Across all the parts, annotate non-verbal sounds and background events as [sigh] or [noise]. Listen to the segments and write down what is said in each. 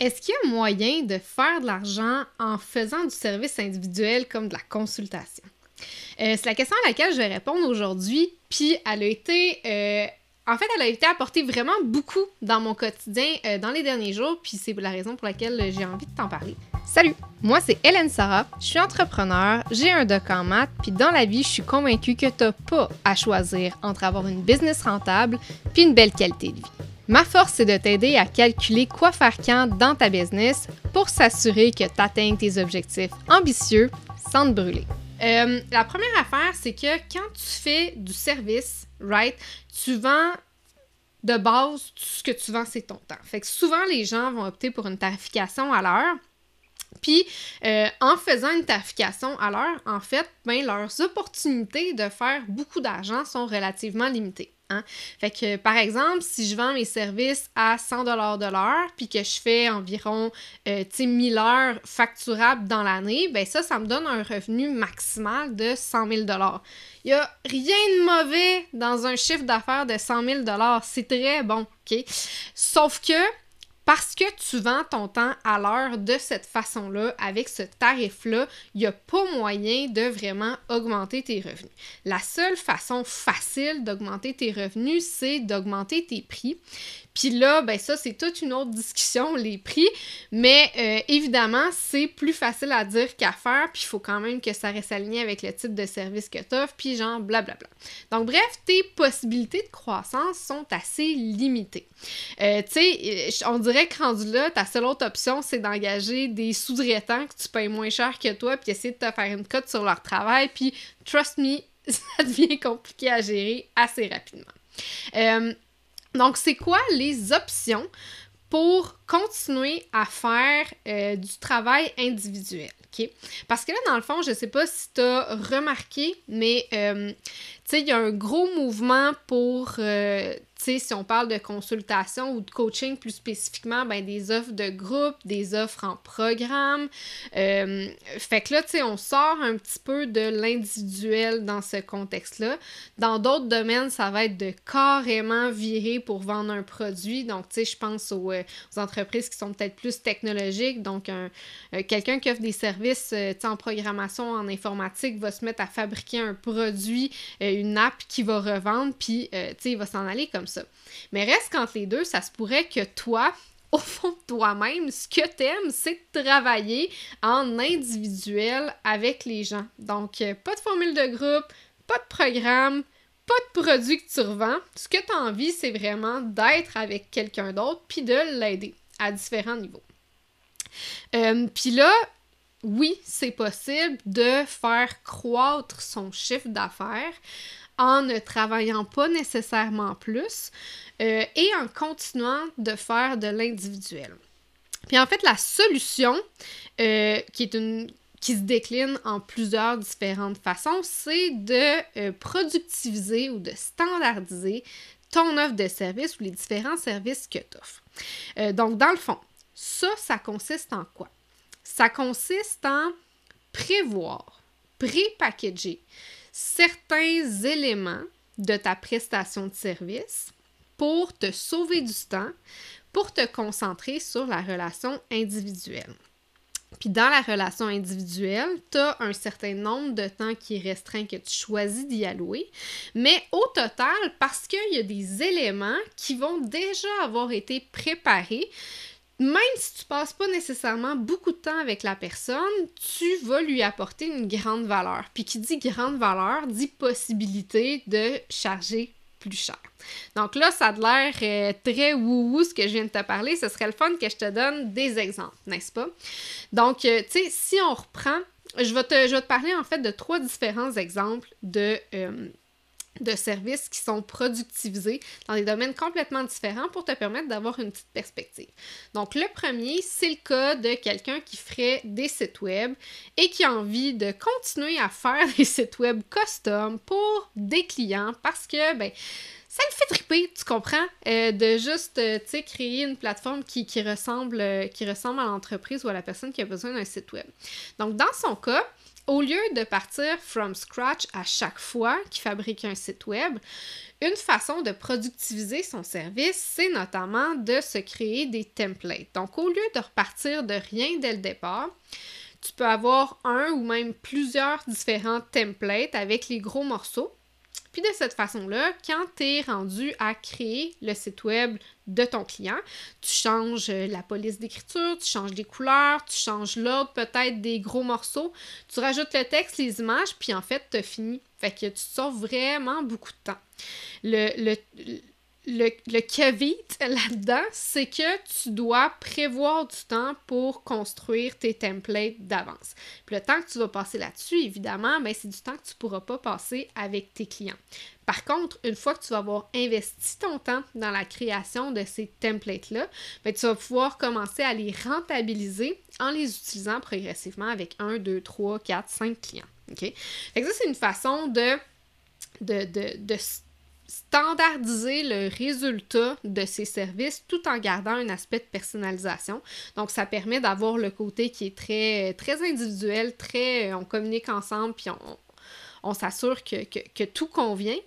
Est-ce qu'il y a moyen de faire de l'argent en faisant du service individuel comme de la consultation? Euh, c'est la question à laquelle je vais répondre aujourd'hui, puis elle a été... euh, en fait, elle a été apportée vraiment beaucoup dans mon quotidien euh, dans les derniers jours, puis c'est la raison pour laquelle j'ai envie de t'en parler. Salut, moi c'est Hélène Sarah, je suis entrepreneur, j'ai un doc en maths, puis dans la vie, je suis convaincue que t'as pas à choisir entre avoir une business rentable puis une belle qualité de vie. Ma force, c'est de t'aider à calculer quoi faire quand dans ta business pour s'assurer que tu atteignes tes objectifs ambitieux sans te brûler. Euh, la première affaire, c'est que quand tu fais du service, right, tu vends de base, ce que tu vends, c'est ton temps. Fait que souvent, les gens vont opter pour une tarification à l'heure. Puis, euh, en faisant une tarification à l'heure, en fait, ben, leurs opportunités de faire beaucoup d'argent sont relativement limitées. Hein? Fait que, par exemple, si je vends mes services à 100 de l'heure, puis que je fais environ, euh, tu sais, 1000 heures facturables dans l'année, ben ça, ça me donne un revenu maximal de 100 000 Il n'y a rien de mauvais dans un chiffre d'affaires de 100 000 C'est très bon, OK? Sauf que, parce que tu vends ton temps à l'heure de cette façon-là, avec ce tarif-là, il n'y a pas moyen de vraiment augmenter tes revenus. La seule façon facile d'augmenter tes revenus, c'est d'augmenter tes prix. Puis là, ben ça, c'est toute une autre discussion, [laughs] les prix. Mais euh, évidemment, c'est plus facile à dire qu'à faire. Puis il faut quand même que ça reste aligné avec le type de service que tu offres. Puis genre, blablabla. Donc, bref, tes possibilités de croissance sont assez limitées. Euh, tu sais, on dirait rendu là, ta seule autre option, c'est d'engager des sous-traitants que tu payes moins cher que toi. Puis essayer de te faire une cote sur leur travail. Puis, trust me, [laughs] ça devient compliqué à gérer assez rapidement. Euh, donc, c'est quoi les options pour continuer à faire euh, du travail individuel? OK? Parce que là, dans le fond, je sais pas si tu as remarqué, mais euh, tu sais, il y a un gros mouvement pour, si on parle de consultation ou de coaching plus spécifiquement, ben des offres de groupe, des offres en programme. Euh, fait que là, on sort un petit peu de l'individuel dans ce contexte-là. Dans d'autres domaines, ça va être de carrément virer pour vendre un produit. Donc, je pense aux, euh, aux, entreprises qui sont peut-être plus technologiques. Donc, un, euh, quelqu'un qui offre des services, en programmation, en informatique, va se mettre à fabriquer un produit, une app qui va revendre, puis, il va s'en aller comme ça. Mais reste qu'entre les deux, ça se pourrait que toi, [laughs] au fond de toi-même, ce que t'aimes, c'est de travailler en individuel avec les gens. Donc, euh, pas de formule de groupe, pas de programme, pas de produit que tu revends. Ce que tu as envie, c'est vraiment d'être avec quelqu'un d'autre puis de l'aider à différents niveaux. Euh, puis là, oui, c'est possible de faire croître son chiffre d'affaires en ne travaillant pas nécessairement plus euh, et en continuant de faire de l'individuel. Puis en fait, la solution, euh, qui se décline en plusieurs différentes façons, c'est de euh, productiviser ou de standardiser ton offre de service ou les différents services que tu offres. Donc, dans le fond, ça, ça consiste en quoi? Ça consiste en prévoir, pré-packager certains éléments de ta prestation de service pour te sauver du temps, pour te concentrer sur la relation individuelle. Puis dans la relation individuelle, tu as un certain nombre de temps qui est restreint que tu choisis d'y allouer, mais au total, parce qu'il y a des éléments qui vont déjà avoir été préparés, même si tu passes pas nécessairement beaucoup de temps avec la personne, tu vas lui apporter une grande valeur. Puis qui dit grande valeur dit possibilité de charger plus cher. Donc là, ça a l'air euh, très wou-wou ce que je viens de te parler. Ce serait le fun que je te donne des exemples, n'est-ce pas? Donc, euh, tu sais, si on reprend, je vais, te, je te parler en fait de trois différents exemples de, euh, de services qui sont productivisés dans des domaines complètement différents pour te permettre d'avoir une petite perspective. Donc, le premier, c'est le cas de quelqu'un qui ferait des sites web et qui a envie de continuer à faire [laughs] des sites web custom pour des clients parce que, ben, ça le fait triper, tu comprends, euh, de juste, euh, créer une plateforme qui, qui ressemble, euh, qui ressemble à l'entreprise ou à la personne qui a besoin d'un site web. Donc, dans son cas, au lieu de partir from scratch à chaque fois qu'il fabrique un site web, une façon de productiviser son service, c'est notamment de se créer des templates. Donc, au lieu de repartir de rien dès le départ, tu peux avoir un ou même plusieurs différents templates avec les gros morceaux. Puis de cette façon-là, quand tu es rendu à créer le site web de ton client, tu changes euh, la police d'écriture, tu changes les couleurs, tu changes l'ordre peut-être des gros morceaux, tu rajoutes le texte, les images, puis en fait, tu as fini. Fait que tu sauves vraiment beaucoup de temps. Le, le là-dedans, c'est que tu dois prévoir du temps pour construire tes templates d'avance. Puis le temps que tu vas passer là-dessus, évidemment, ben, c'est du temps que tu ne pourras pas passer avec tes clients. Par contre, une fois que tu vas avoir investi ton temps dans la création de ces templates-là, ben, tu vas pouvoir commencer à les rentabiliser en les utilisant progressivement avec 1, 2, 3, 4, 5 clients. Fait ça, c'est une façon de, de standardiser le résultat de ces services tout en gardant un aspect de personnalisation. Donc, ça permet d'avoir le côté qui est très, individuel, très on communique ensemble, puis on, s'assure que, tout convient,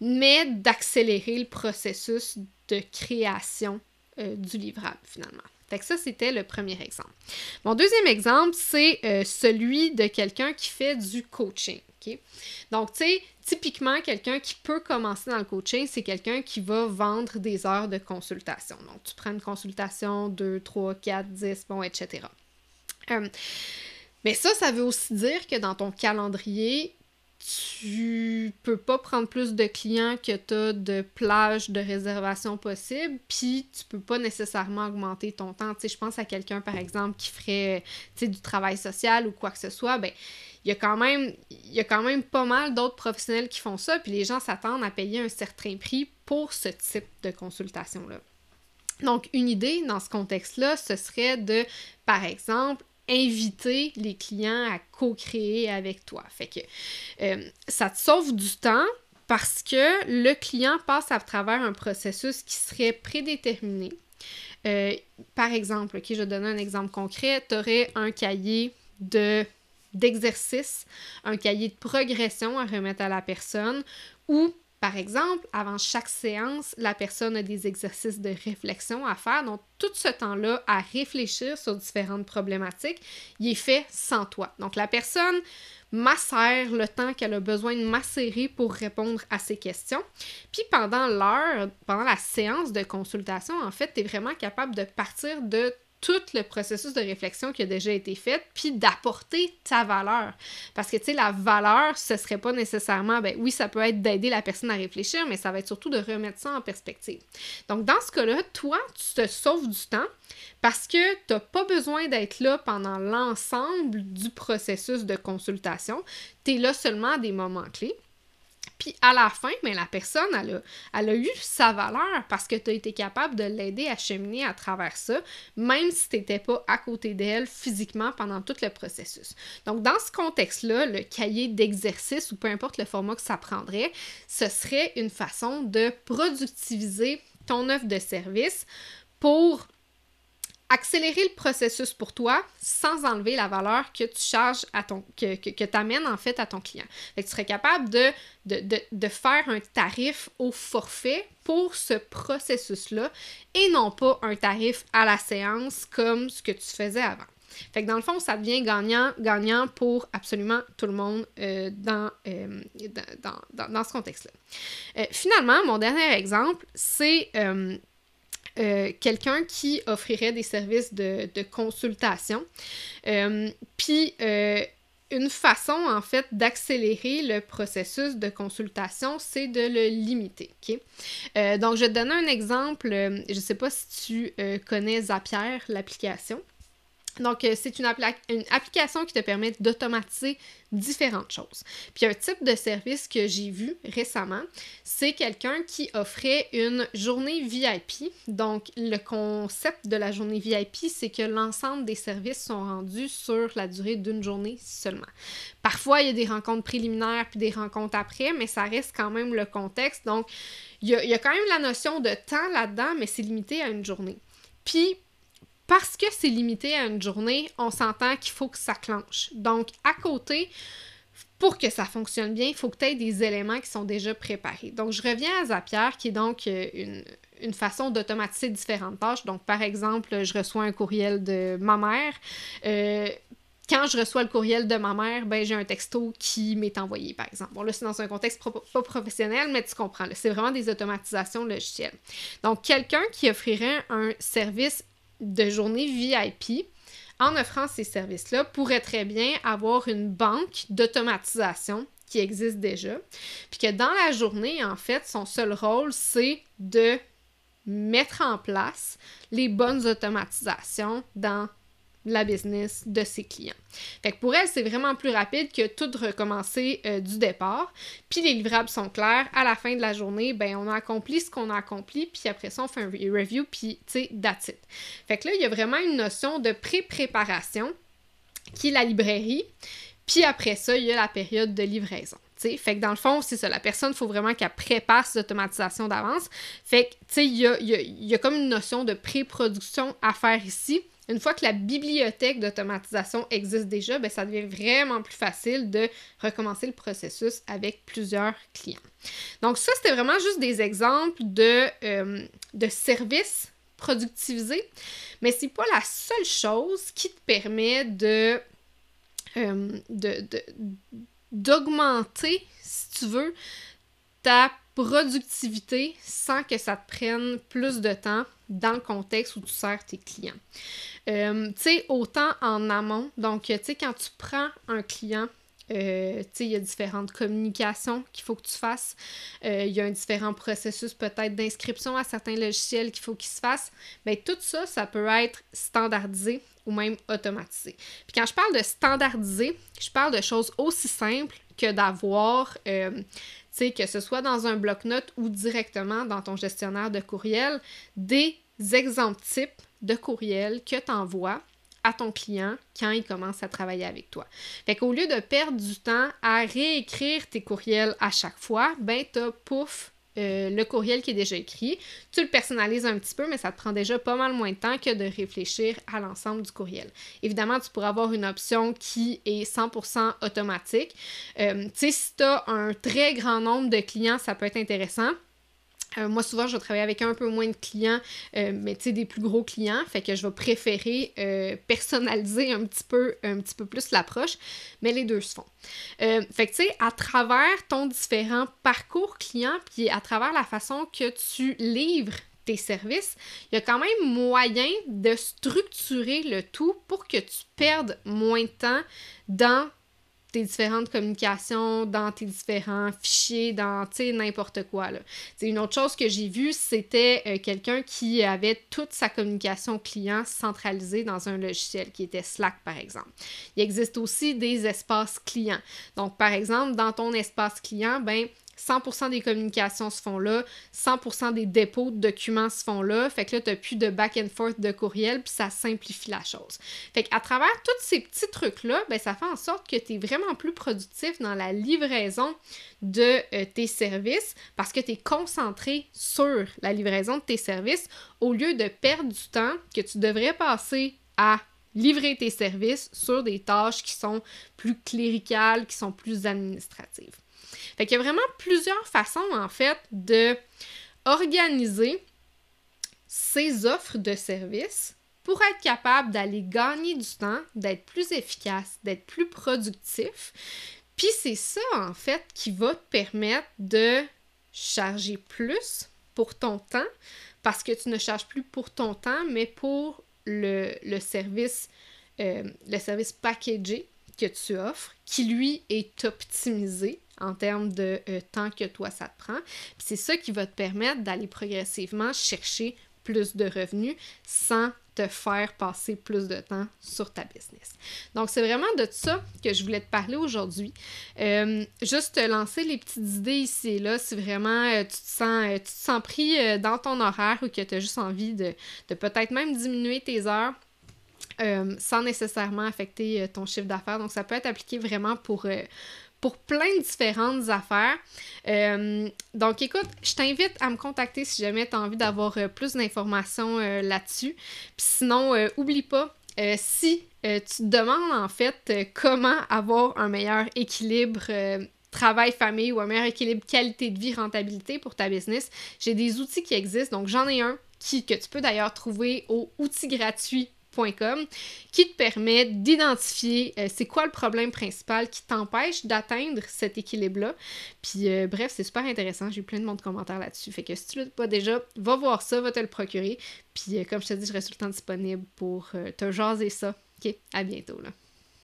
mais d'accélérer le processus de création euh, du livrable finalement. Fait ça, c'était le premier exemple. Mon deuxième exemple, c'est euh, celui de quelqu'un qui fait du coaching. Donc, tu sais, typiquement, quelqu'un qui peut commencer dans le coaching, c'est quelqu'un qui va vendre des heures de consultation. Donc, tu prends une consultation 2, 3, 4, 10, bon, etc. Euh, mais ça, ça veut aussi dire que dans ton calendrier, tu peux pas prendre plus de clients que tu as de plages de réservation possibles, puis tu peux pas nécessairement augmenter ton temps. Je pense à quelqu'un, par exemple, qui ferait du travail social ou quoi que ce soit, ben il y a quand même, il y a quand même pas mal d'autres professionnels qui font ça, puis les gens s'attendent à payer un certain prix pour ce type de consultation-là. Donc, une idée dans ce contexte-là, ce serait de, par exemple, inviter les clients à co-créer avec toi. Fait que euh, ça te sauve du temps parce que le client passe à travers un processus qui serait prédéterminé. Euh, par exemple, je vais donner un exemple concret, tu aurais un cahier de d'exercice, un cahier de progression à remettre à la personne ou par exemple, avant chaque séance, la personne a des exercices de réflexion à faire. Donc, tout ce temps-là à réfléchir sur différentes problématiques, il est fait sans toi. Donc, la personne macère le temps qu'elle a besoin de macérer pour répondre à ces questions. Puis pendant l'heure, pendant la séance de consultation, en fait, tu es vraiment capable de partir de tout le processus de réflexion qui a déjà été fait, puis d'apporter ta valeur. Parce que, tu sais, la valeur, ce serait pas nécessairement, ben oui, ça peut être d'aider la personne à réfléchir, mais ça va être surtout de remettre ça en perspective. Donc, dans ce cas-là, toi, tu te sauves du temps parce que tu n'as pas besoin d'être là pendant l'ensemble du processus de consultation. Tu es là seulement à des moments clés. Puis à la fin, mais la personne, elle a, elle a eu sa valeur parce que tu as été capable de l'aider à cheminer à travers ça, même si tu n'étais pas à côté d'elle physiquement pendant tout le processus. Donc, dans ce contexte-là, le cahier d'exercice ou peu importe le format que ça prendrait, ce serait une façon de productiviser ton offre de service pour accélérer le processus pour toi sans enlever la valeur que tu charges à ton que, que, tu amènes en fait à ton client. Fait que tu serais capable de, de, de, faire un tarif au forfait pour ce processus-là et non pas un tarif à la séance comme ce que tu faisais avant. Fait que dans le fond, ça devient gagnant, gagnant pour absolument tout le monde euh, dans, euh, dans, dans, dans, ce contexte-là. Euh, finalement, mon dernier exemple, c'est euh, quelqu'un qui offrirait des services de, consultation. Euh, puis, euh, une façon, en fait, d'accélérer le processus de consultation, c'est de le limiter. donc, je vais te donner un exemple. Je ne sais pas si tu connais Zapier, l'application. Donc, euh, c'est une, application qui te permet d'automatiser différentes choses. Puis un type de service que j'ai vu récemment, c'est quelqu'un qui offrait une journée VIP. Donc, le concept de la journée VIP, c'est que l'ensemble des services sont rendus sur la durée d'une journée seulement. Parfois, il y a des rencontres préliminaires puis des rencontres après, mais ça reste quand même le contexte. Donc, il y il y a quand même la notion de temps là-dedans, mais c'est limité à une journée. Puis, parce que c'est limité à une journée, on s'entend qu'il faut que ça clenche. Donc, à côté, pour que ça fonctionne bien, il faut que tu aies des éléments qui sont déjà préparés. Donc, je reviens à Zapier, qui est donc euh, une, une façon d'automatiser différentes tâches. Donc, par exemple, je reçois un courriel de ma mère. Euh, quand je reçois le courriel de ma mère, ben j'ai un texto qui m'est envoyé, par exemple. Bon, là, c'est dans un contexte pas professionnel, mais tu comprends. C'est vraiment des automatisations logicielles. Donc, quelqu'un qui offrirait un service de journée VIP, en offrant ces services-là, pourrait très bien avoir une banque d'automatisation qui existe déjà, puis que dans la journée, en fait, son seul rôle, c'est de mettre en place les bonnes automatisations dans la business de ses clients. Fait que pour elle, c'est vraiment plus rapide que tout recommencer euh, du départ. Puis les livrables sont clairs. À la fin de la journée, ben on a accompli ce qu'on a accompli, puis après ça, on fait un review, puis tu sais, that's it. Fait que là, il y a vraiment une notion de pré-préparation qui est la librairie. Puis après ça, il y a la période de livraison. Fait que dans le fond, c'est ça. La personne, il faut vraiment qu'elle prépare cette automatisation d'avance. Fait que, tu sais, il y a, comme une notion de pré-production à faire ici. Une fois que la bibliothèque d'automatisation existe déjà, ben, ça devient vraiment plus facile de recommencer le processus avec plusieurs clients. Donc ça, c'était vraiment juste des exemples de, euh, de services productivisés, mais c'est pas la seule chose qui te permet de, euh, de, de d'augmenter, si tu veux, ta productivité sans que ça te prenne plus de temps dans le contexte où tu sers tes clients. Euh, tu sais, autant en amont, donc, tu sais, quand tu prends un client, euh, tu sais, il y a différentes communications qu'il faut que tu fasses. Euh, il y a un différent processus peut-être d'inscription à certains logiciels qu'il faut qu'ils se fassent. Bien, tout ça, ça peut être standardisé ou même automatisé. Puis quand je parle de standardiser, je parle de choses aussi simples que d'avoir, euh, sais, que ce soit dans un bloc-notes ou directement dans ton gestionnaire de courriel, des exemples types de courriels que tu envoies à ton client quand il commence à travailler avec toi. Fait qu'au lieu de perdre du temps à réécrire tes courriels à chaque fois, ben t'as pouf euh, le courriel qui est déjà écrit. Tu le personnalises un petit peu, mais ça te prend déjà pas mal moins de temps que de réfléchir à l'ensemble du courriel. Évidemment, tu pourras avoir une option qui est 100% automatique. Euh, tu sais, si tu as un très grand nombre de clients, ça peut être intéressant. Euh, moi, souvent, je vais travailler avec un peu moins de clients, euh, mais tu sais, des plus gros clients. Fait que je vais préférer euh, personnaliser un petit peu, un petit peu plus l'approche, mais les deux se font. fait que tu sais, à travers ton différent parcours client, puis à travers la façon que tu livres tes services, il y a quand même moyen de structurer le tout pour que tu perdes moins de temps dans tes différentes communications, dans tes différents fichiers, dans, n'importe quoi, là. une autre chose que j'ai vue, c'était euh, quelqu'un qui avait toute sa communication client centralisée dans un logiciel, qui était Slack, par exemple. Il existe aussi des espaces clients. Donc, par exemple, dans ton espace client, ben, 100% des communications se font là, 100% des dépôts de documents se font là, fait que là, tu n'as plus de back and forth de courriel, puis ça simplifie la chose. Fait qu'à travers tous ces petits trucs-là, ben, ça fait en sorte que tu es vraiment plus productif dans la livraison de euh, tes services parce que tu es concentré sur la livraison de tes services au lieu de perdre du temps que tu devrais passer à livrer tes services sur des tâches qui sont plus cléricales, qui sont plus administratives. Fait qu'il y a vraiment plusieurs façons, en fait, de organiser ces offres de services pour être capable d'aller gagner du temps, d'être plus efficace, d'être plus productif. Puis c'est ça, en fait, qui va te permettre de charger plus pour ton temps, parce que tu ne charges plus pour ton temps, mais pour le, service, euh, le service packagé que tu offres, qui lui est optimisé en termes de euh, temps que toi ça te prend. c'est ça qui va te permettre d'aller progressivement chercher plus de revenus sans te faire passer plus de temps sur ta business. Donc, c'est vraiment de ça que je voulais te parler aujourd'hui. Euh, juste te lancer les petites idées ici et là si vraiment euh, tu, te sens, tu te sens pris dans ton horaire ou que tu as juste envie de, de peut-être même diminuer tes heures. sans nécessairement affecter ton chiffre d'affaires. Donc, ça peut être appliqué vraiment pour, pour plein de différentes affaires. Euh, donc écoute, je t'invite à me contacter si jamais tu as envie d'avoir euh, plus d'informations là-dessus. Puis sinon, oublie pas, si tu te demandes en fait comment avoir un meilleur équilibre travail-famille ou un meilleur équilibre qualité de vie, rentabilité pour ta business, j'ai des outils qui existent. Donc j'en ai un qui, que tu peux d'ailleurs trouver au outil gratuit qui te permet d'identifier euh, c'est quoi le problème principal qui t'empêche d'atteindre cet équilibre-là. Puis euh, bref, c'est super intéressant. J'ai eu plein de monde commentaires là-dessus. Fait que si tu l'as pas déjà, va voir ça, va te le procurer. Puis euh, comme je te dis, je reste tout le temps disponible pour te jaser ça. Ok, à bientôt là.